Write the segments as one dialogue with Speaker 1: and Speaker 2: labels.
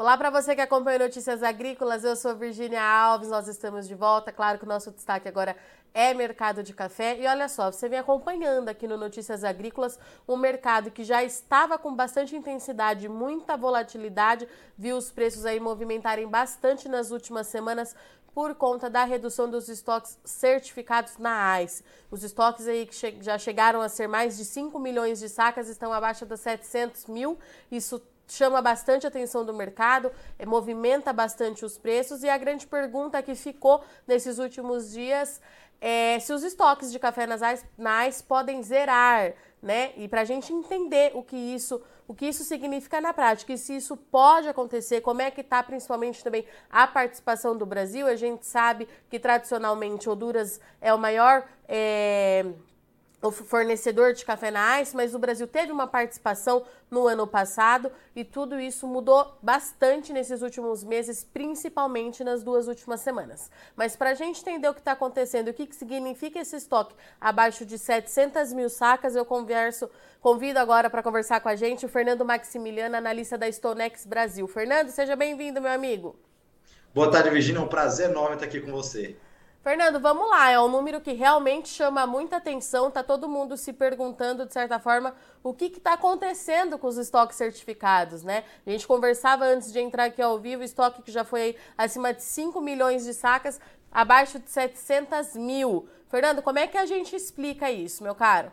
Speaker 1: Olá para você que acompanha Notícias Agrícolas, eu sou Virginia Alves, nós estamos de volta. Claro que o nosso destaque agora é mercado de café. E olha só, você vem acompanhando aqui no Notícias Agrícolas um mercado que já estava com bastante intensidade, muita volatilidade, viu os preços aí movimentarem bastante nas últimas semanas por conta da redução dos estoques certificados na AIS. Os estoques aí que já chegaram a ser mais de 5 milhões de sacas estão abaixo dos 700 mil. Isso chama bastante atenção do mercado, é, movimenta bastante os preços e a grande pergunta que ficou nesses últimos dias é se os estoques de café nas AIS podem zerar, né? E para a gente entender o que isso o que isso significa na prática e se isso pode acontecer, como é que está principalmente também a participação do Brasil. A gente sabe que tradicionalmente Honduras é o maior é, o fornecedor de café na ICE, mas o Brasil teve uma participação no ano passado e tudo isso mudou bastante nesses últimos meses, principalmente nas duas últimas semanas. Mas para a gente entender o que está acontecendo, o que, que significa esse estoque abaixo de 700 mil sacas, eu converso, convido agora para conversar com a gente o Fernando Maximiliano, analista da Stonex Brasil. Fernando, seja bem-vindo, meu amigo.
Speaker 2: Boa tarde, Virginia. É um prazer enorme estar aqui com você.
Speaker 1: Fernando, vamos lá. É um número que realmente chama muita atenção. Tá todo mundo se perguntando, de certa forma, o que está acontecendo com os estoques certificados, né? A gente conversava antes de entrar aqui ao vivo, estoque que já foi acima de 5 milhões de sacas, abaixo de 700 mil. Fernando, como é que a gente explica isso, meu caro?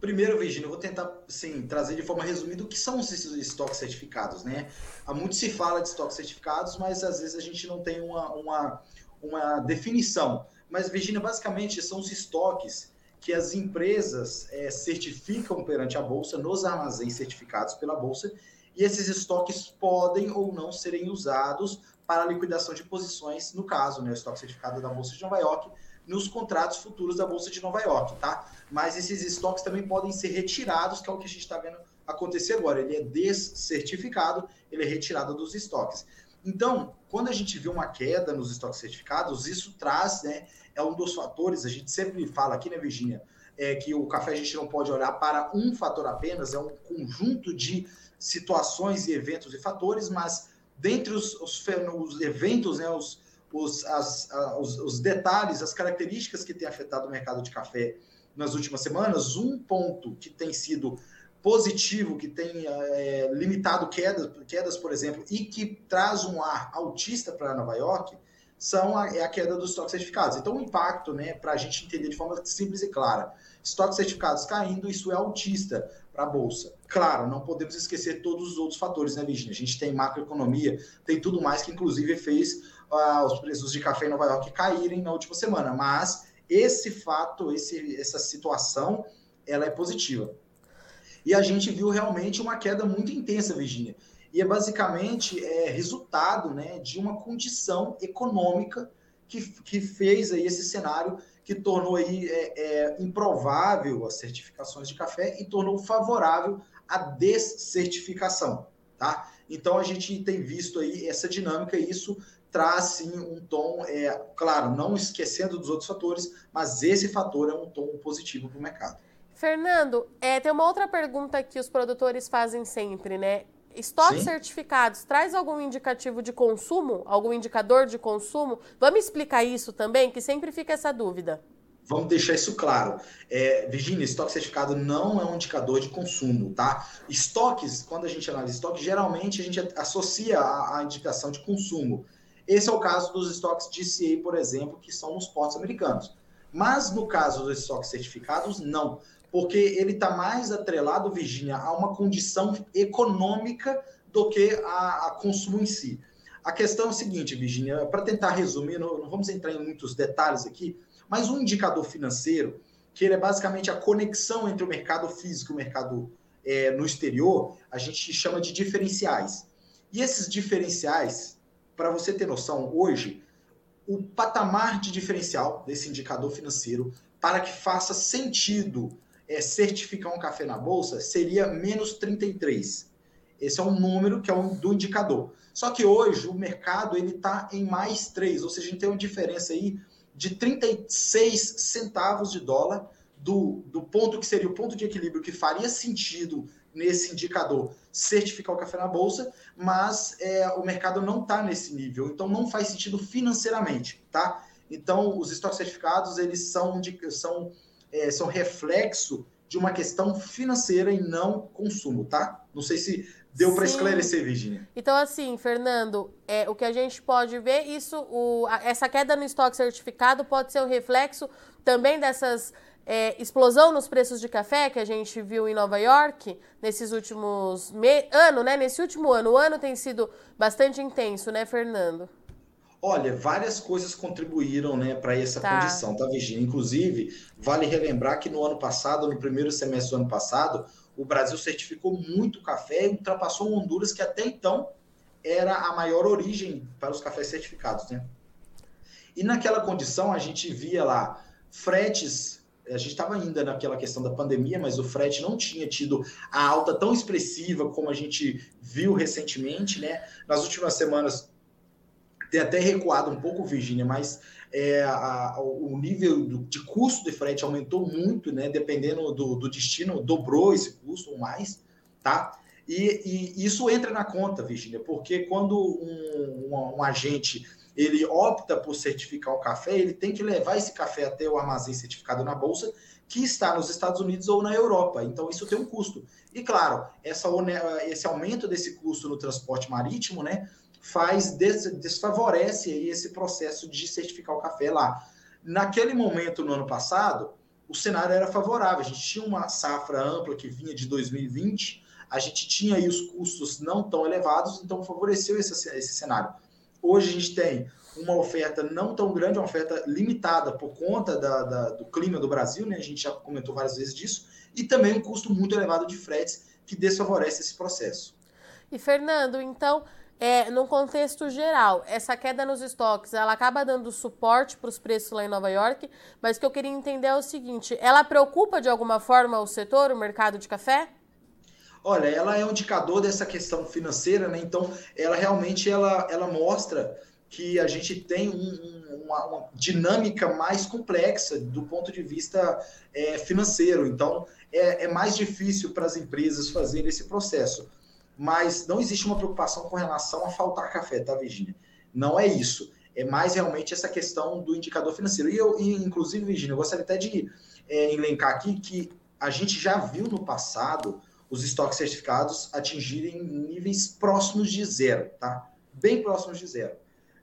Speaker 2: Primeiro, Virginia, eu vou tentar sim, trazer de forma resumida o que são esses estoques certificados, né? Há muito se fala de estoques certificados, mas às vezes a gente não tem uma, uma uma definição. Mas, Virginia, basicamente são os estoques que as empresas é, certificam perante a Bolsa, nos armazéns certificados pela Bolsa, e esses estoques podem ou não serem usados para liquidação de posições, no caso, né, o estoque certificado da Bolsa de Nova York, nos contratos futuros da Bolsa de Nova York, tá? Mas esses estoques também podem ser retirados, que é o que a gente está vendo acontecer agora. Ele é descertificado, ele é retirado dos estoques. Então, quando a gente vê uma queda nos estoques certificados, isso traz, né, é um dos fatores, a gente sempre fala aqui, né, Virginia, é que o café a gente não pode olhar para um fator apenas, é um conjunto de situações e eventos e fatores, mas dentre os, os, os eventos, né, os, os, as, os, os detalhes, as características que têm afetado o mercado de café nas últimas semanas, um ponto que tem sido positivo, que tem é, limitado quedas, quedas, por exemplo, e que traz um ar altista para Nova York, são a, é a queda dos estoques certificados. Então, o impacto, né, para a gente entender de forma simples e clara, estoques certificados caindo, isso é altista para a Bolsa. Claro, não podemos esquecer todos os outros fatores, né, Virginia? A gente tem macroeconomia, tem tudo mais que, inclusive, fez uh, os preços de café em Nova York caírem na última semana. Mas esse fato, esse, essa situação, ela é positiva. E a gente viu realmente uma queda muito intensa, Virginia. E é basicamente é, resultado né, de uma condição econômica que, que fez aí esse cenário que tornou aí é, é, improvável as certificações de café e tornou favorável a descertificação, tá? Então a gente tem visto aí essa dinâmica e isso traz sim um tom, é, claro, não esquecendo dos outros fatores, mas esse fator é um tom positivo para o mercado.
Speaker 1: Fernando, é, tem uma outra pergunta que os produtores fazem sempre, né? Estoques Sim. certificados traz algum indicativo de consumo, algum indicador de consumo? Vamos explicar isso também, que sempre fica essa dúvida.
Speaker 2: Vamos deixar isso claro. É, Virginia, estoque certificado não é um indicador de consumo, tá? Estoques, quando a gente analisa estoque, geralmente a gente associa a, a indicação de consumo. Esse é o caso dos estoques DCA, por exemplo, que são nos portos americanos. Mas no caso dos estoques certificados, não porque ele está mais atrelado, Virginia, a uma condição econômica do que a, a, consumo em si. A questão é a seguinte, Virginia, para tentar resumir, não, não, vamos entrar em muitos detalhes aqui, mas um indicador financeiro, que ele é basicamente a conexão entre o mercado físico e o mercado é, no exterior, a gente chama de diferenciais. E esses diferenciais, para você ter noção, hoje, o patamar de diferencial desse indicador financeiro, para que faça sentido é, certificar um café na bolsa seria menos 33. Esse é um número que é um do indicador. Só que hoje o mercado ele está em mais 3, ou seja, a gente tem uma diferença aí de 36 centavos de dólar do, do ponto que seria o ponto de equilíbrio que faria sentido nesse indicador certificar o café na bolsa, mas é, o mercado não está nesse nível, então não faz sentido financeiramente, tá? Então, os estoques certificados, eles são, são, é, são reflexo de uma questão financeira e não consumo, tá? Não sei se deu para esclarecer, Virginia.
Speaker 1: Então, assim, Fernando, é, o que a gente pode ver, isso, o, essa queda no estoque certificado pode ser um reflexo também dessas é, explosão nos preços de café que a gente viu em Nova York nesses últimos me... ano, né? Nesse último ano, o ano tem sido bastante intenso, né, Fernando?
Speaker 2: Olha, várias coisas contribuíram né, para essa tá. condição, tá, Virginia? Inclusive, vale relembrar que no ano passado, no primeiro semestre do ano passado, o Brasil certificou muito café e ultrapassou Honduras, que até então era a maior origem para os cafés certificados, né? E naquela condição, a gente via lá fretes a gente estava ainda naquela questão da pandemia, mas o frete não tinha tido a alta tão expressiva como a gente viu recentemente, né? Nas últimas semanas tem até recuado um pouco, Virginia, mas é, a, o nível do, de custo de frete aumentou muito, né? Dependendo do, do destino, dobrou esse custo ou mais, tá? E, e, isso entra na conta, Virginia, porque quando um, um, um agente ele opta por certificar o café, ele tem que levar esse café até o armazém certificado na bolsa, que está nos Estados Unidos ou na Europa. Então, isso tem um custo. E, claro, essa, esse aumento desse custo no transporte marítimo, né, faz, des, desfavorece aí esse processo de certificar o café lá. Naquele momento, no ano passado, o cenário era favorável. A gente tinha uma safra ampla que vinha de 2020, a gente tinha aí os custos não tão elevados, então favoreceu esse, esse cenário. Hoje a gente tem uma oferta não tão grande, uma oferta limitada por conta da, da, do clima do Brasil, né? A gente já comentou várias vezes disso, e também um custo muito elevado de fretes que desfavorece esse processo.
Speaker 1: E Fernando, então, é, no contexto geral, essa queda nos estoques, ela acaba dando suporte para os preços lá em Nova York, mas o que eu queria entender é o seguinte: ela preocupa de alguma forma o setor, o mercado de café?
Speaker 2: Olha, ela é um indicador dessa questão financeira, né? Então, ela realmente ela, ela mostra que a gente tem um, uma, uma, dinâmica mais complexa do ponto de vista é, financeiro. Então, é, é mais difícil para as empresas fazerem esse processo. Mas não existe uma preocupação com relação a faltar café, tá, Virginia? Não é isso. É mais realmente essa questão do indicador financeiro. E eu, e, inclusive, Virginia, eu gostaria até de é, elencar aqui que a gente já viu no passado os estoques certificados atingirem níveis próximos de zero, tá? Bem próximos de zero.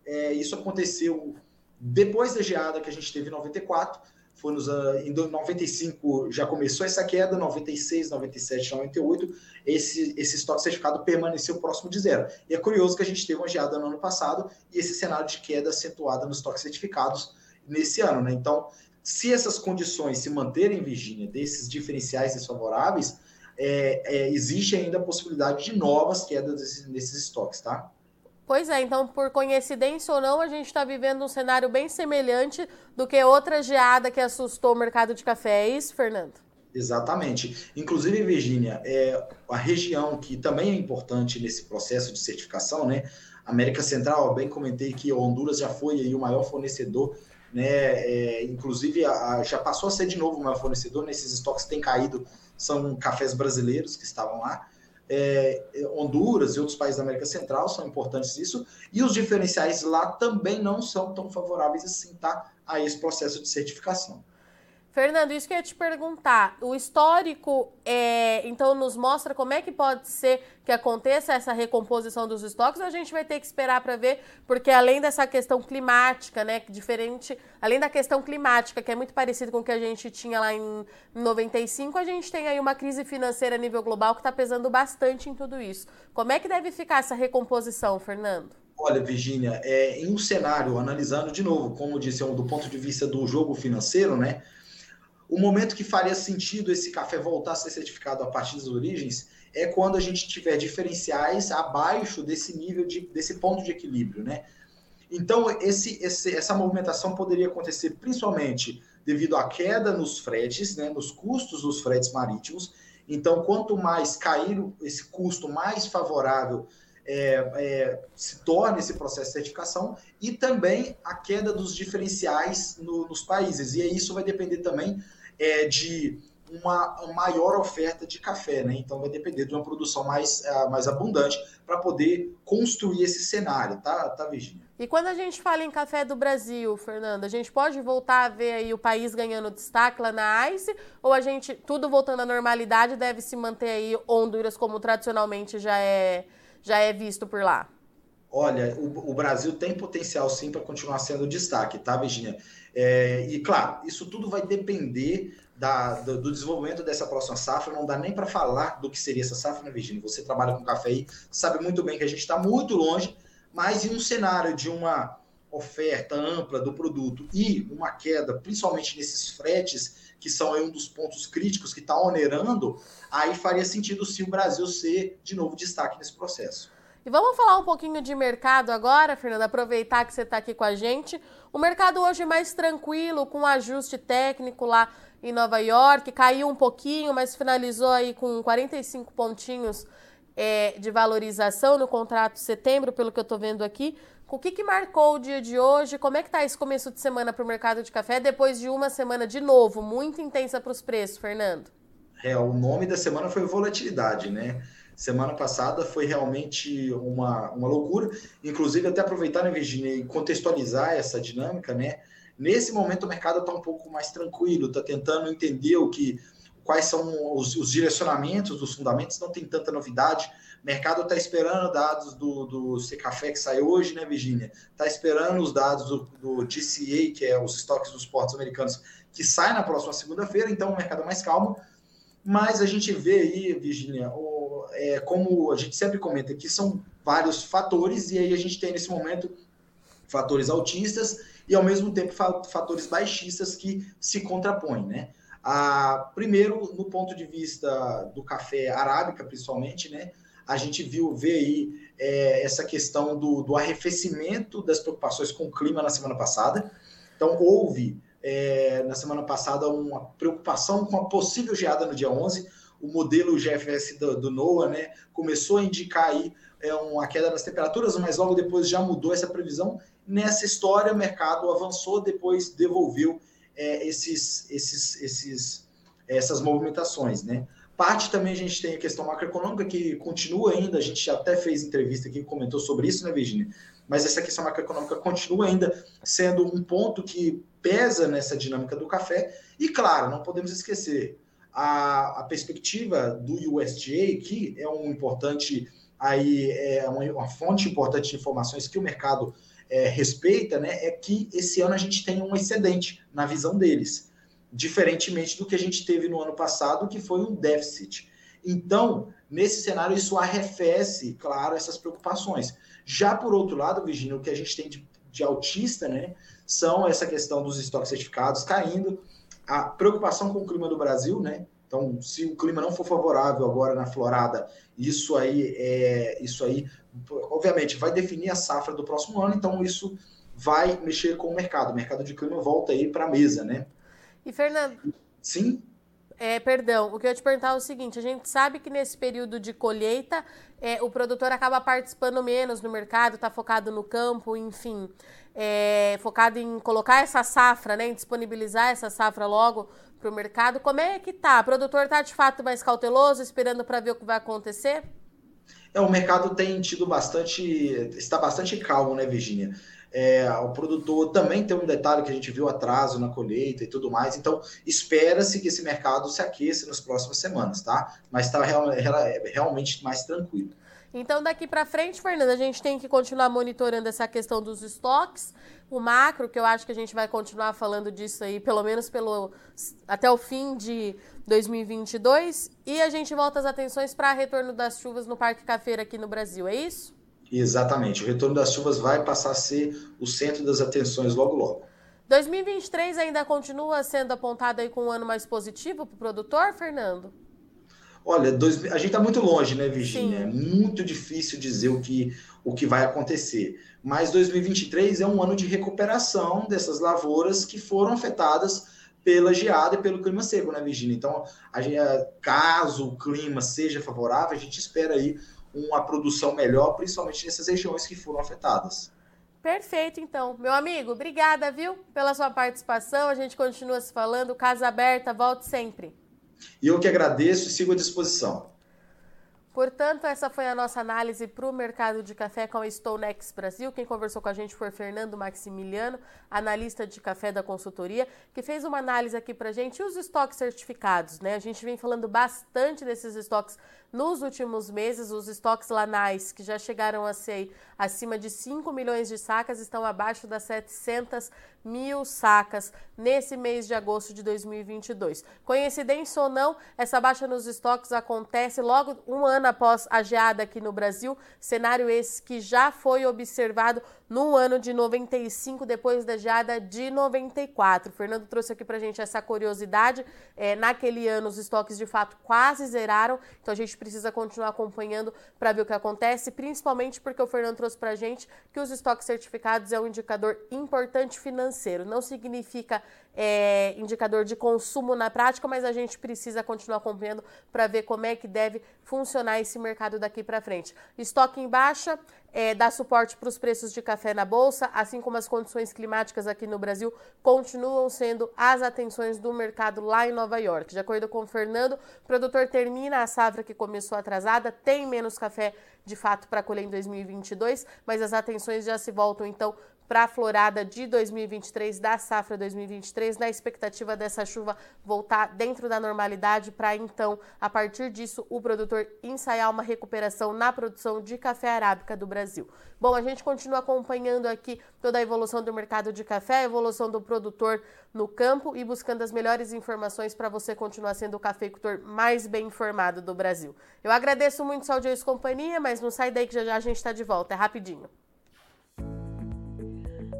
Speaker 2: É, isso aconteceu depois da geada que a gente teve em 94, foi nos, uh, em 95 já começou essa queda, 96, 97, 98, esse, esse estoque certificado permaneceu próximo de zero. E é curioso que a gente teve uma geada no ano passado e esse cenário de queda acentuada nos estoques certificados nesse ano, né? Então, se essas condições se manterem, Virgínia, desses diferenciais desfavoráveis, é, é, existe ainda a possibilidade de novas quedas desses, desses estoques, tá?
Speaker 1: Pois é, então, por coincidência ou não, a gente está vivendo um cenário bem semelhante do que outra geada que assustou o mercado de café. É isso, Fernando?
Speaker 2: Exatamente. Inclusive, Virgínia, é a região que também é importante nesse processo de certificação, né? América Central, bem comentei que Honduras já foi aí o maior fornecedor, né? É, inclusive, a, a, já passou a ser de novo o maior fornecedor, nesses né? estoques têm caído são cafés brasileiros que estavam lá. É, Honduras e outros países da América Central são importantes isso, e os diferenciais lá também não são tão favoráveis assim, tá? A esse processo de certificação.
Speaker 1: Fernando, isso que eu ia te perguntar. O histórico, é, então, nos mostra como é que pode ser que aconteça essa recomposição dos estoques ou a gente vai ter que esperar para ver? Porque além dessa questão climática, né, diferente, além da questão climática, que é muito parecido com o que a gente tinha lá em 95, a gente tem aí uma crise financeira a nível global que está pesando bastante em tudo isso. Como é que deve ficar essa recomposição, Fernando?
Speaker 2: Olha, Virginia, é, em um cenário, analisando de novo, como disse, do ponto de vista do jogo financeiro, né? O momento que faria sentido esse café voltar a ser certificado a partir das origens é quando a gente tiver diferenciais abaixo desse nível de, desse ponto de equilíbrio, né? Então esse, esse, essa movimentação poderia acontecer principalmente devido à queda nos fretes, né, nos custos dos fretes marítimos. Então, quanto mais cair esse custo, mais favorável é, é, se torna esse processo de certificação e também a queda dos diferenciais no, nos países. E isso vai depender também é, de uma maior oferta de café, né? Então vai depender de uma produção mais, uh, mais abundante para poder construir esse cenário, tá, tá, Virginia?
Speaker 1: E quando a gente fala em café do Brasil, Fernanda, a gente pode voltar a ver aí o país ganhando destaque lá na ICE, ou a gente, tudo voltando à normalidade, deve se manter aí Honduras como tradicionalmente já é, já é visto por lá?
Speaker 2: Olha, o, o Brasil tem potencial sim para continuar sendo destaque, tá, Virginia? É, e claro, isso tudo vai depender da, do, do, desenvolvimento dessa próxima safra, não dá nem para falar do que seria essa safra, né, Virginia? Você trabalha com café aí, sabe muito bem que a gente está muito longe, mas em um cenário de uma oferta ampla do produto e uma queda, principalmente nesses fretes, que são um dos pontos críticos que está onerando, aí faria sentido sim o Brasil ser de novo destaque nesse processo.
Speaker 1: E vamos falar um pouquinho de mercado agora, Fernanda, aproveitar que você está aqui com a gente. O mercado hoje mais tranquilo, com ajuste técnico lá em Nova York, caiu um pouquinho, mas finalizou aí com 45 pontinhos é, de valorização no contrato de setembro, pelo que eu estou vendo aqui. O que, que marcou o dia de hoje? Como é que está esse começo de semana para o mercado de café, depois de uma semana de novo, muito intensa para os preços, Fernando?
Speaker 2: É, o nome da semana foi volatilidade, né? Semana passada foi realmente uma, uma loucura. Inclusive, até aproveitar, né, Virginia, e contextualizar essa dinâmica, né? Nesse momento o mercado está um pouco mais tranquilo, está tentando entender o que, quais são os, os direcionamentos dos fundamentos, não tem tanta novidade. O mercado está esperando dados do, do Secafé que sai hoje, né, Virginia? Está esperando os dados do, do GCA, que é os estoques dos portos americanos, que sai na próxima segunda-feira, então o mercado é mais calmo. Mas a gente vê aí, Virginia, o, é, como a gente sempre comenta, que são vários fatores, e aí a gente tem nesse momento fatores altistas e ao mesmo tempo fatores baixistas que se contrapõem, né? Primeiro, no ponto de vista do café arábica, principalmente, né? A gente viu ver aí é, essa questão do, do arrefecimento das preocupações com o clima na semana passada. Então, houve é, na semana passada uma preocupação com a possível geada no dia 11. O modelo GFS do, do NOAA né, começou a indicar aí é, uma queda nas temperaturas, mas logo depois já mudou essa previsão Nessa história, o mercado avançou, depois devolveu é, esses, esses, esses, essas movimentações, né? Parte também a gente tem a questão macroeconômica que continua ainda, a gente até fez entrevista aqui, comentou sobre isso, né, Virginia? Mas essa questão macroeconômica continua ainda sendo um ponto que pesa nessa dinâmica do café. E, claro, não podemos esquecer, a, a perspectiva do USDA, que é um importante, aí, é uma, uma fonte importante de informações que o mercado é, respeita, né, é que esse ano a gente tem um excedente na visão deles, diferentemente do que a gente teve no ano passado, que foi um déficit. Então, nesse cenário, isso arrefece, claro, essas preocupações. Já por outro lado, Virginia, o que a gente tem de, de autista, né, são essa questão dos estoques certificados caindo, a preocupação com o clima do Brasil, né, então, se o clima não for favorável agora na florada, isso aí é isso aí obviamente, vai definir a safra do próximo ano, então isso vai mexer com o mercado. O mercado de clima volta aí para a mesa, né?
Speaker 1: E, Fernando.
Speaker 2: Sim.
Speaker 1: É, perdão, o que eu ia te perguntar é o seguinte: a gente sabe que nesse período de colheita é, o produtor acaba participando menos no mercado, está focado no campo, enfim, é, focado em colocar essa safra, né, em disponibilizar essa safra logo para o mercado. Como é que tá? O produtor está de fato mais cauteloso, esperando para ver o que vai acontecer?
Speaker 2: É, o mercado tem tido bastante, está bastante calmo, né, Virginia? É, o produtor também tem um detalhe que a gente viu atraso na colheita e tudo mais, então espera-se que esse mercado se aqueça nas próximas semanas, tá? Mas está real, realmente mais tranquilo.
Speaker 1: Então, daqui para frente, Fernanda, a gente tem que continuar monitorando essa questão dos estoques, o macro, que eu acho que a gente vai continuar falando disso aí, pelo menos pelo até o fim de 2022, e a gente volta as atenções para retorno das chuvas no Parque Cafeira aqui no Brasil, é isso?
Speaker 2: Exatamente. O retorno das chuvas vai passar a ser o centro das atenções logo logo.
Speaker 1: 2023 ainda continua sendo apontado aí com um ano mais positivo para o produtor, Fernando?
Speaker 2: Olha, dois, a gente está muito longe, né, Virginia? Sim. É muito difícil dizer o que, o que vai acontecer. Mas 2023 é um ano de recuperação dessas lavouras que foram afetadas pela geada e pelo clima seco, né, Virginia? Então, a gente, caso o clima seja favorável, a gente espera aí uma produção melhor, principalmente nessas regiões que foram afetadas.
Speaker 1: Perfeito, então. Meu amigo, obrigada, viu, pela sua participação. A gente continua se falando. Casa aberta, volte sempre.
Speaker 2: E eu que agradeço e sigo à disposição.
Speaker 1: Portanto, essa foi a nossa análise para o mercado de café com a Stonex Brasil. Quem conversou com a gente foi Fernando Maximiliano, analista de café da consultoria, que fez uma análise aqui para a gente e os estoques certificados. Né? A gente vem falando bastante desses estoques nos últimos meses. Os estoques lanais, que já chegaram a ser acima de 5 milhões de sacas, estão abaixo das 700 mil sacas nesse mês de agosto de 2022. Coincidência ou não, essa baixa nos estoques acontece logo um ano após a geada aqui no Brasil, cenário esse que já foi observado no ano de 95, depois da geada de 94. O Fernando trouxe aqui para gente essa curiosidade. É, naquele ano, os estoques de fato quase zeraram, então a gente precisa continuar acompanhando para ver o que acontece, principalmente porque o Fernando trouxe para gente que os estoques certificados é um indicador importante financeiro. Não significa é, indicador de consumo na prática, mas a gente precisa continuar acompanhando para ver como é que deve funcionar esse mercado daqui para frente. Estoque em baixa, é, dá suporte para os preços de café na bolsa, assim como as condições climáticas aqui no Brasil continuam sendo as atenções do mercado lá em Nova York. De acordo com o Fernando, o produtor termina a safra que começou atrasada, tem menos café de fato para colher em 2022, mas as atenções já se voltam então para a florada de 2023, da safra 2023, na expectativa dessa chuva voltar dentro da normalidade, para então, a partir disso, o produtor ensaiar uma recuperação na produção de café arábica do Brasil. Bom, a gente continua acompanhando aqui toda a evolução do mercado de café, a evolução do produtor no campo e buscando as melhores informações para você continuar sendo o cafeicultor mais bem informado do Brasil. Eu agradeço muito sua audiência e companhia, mas não sai daí que já já a gente está de volta, é rapidinho.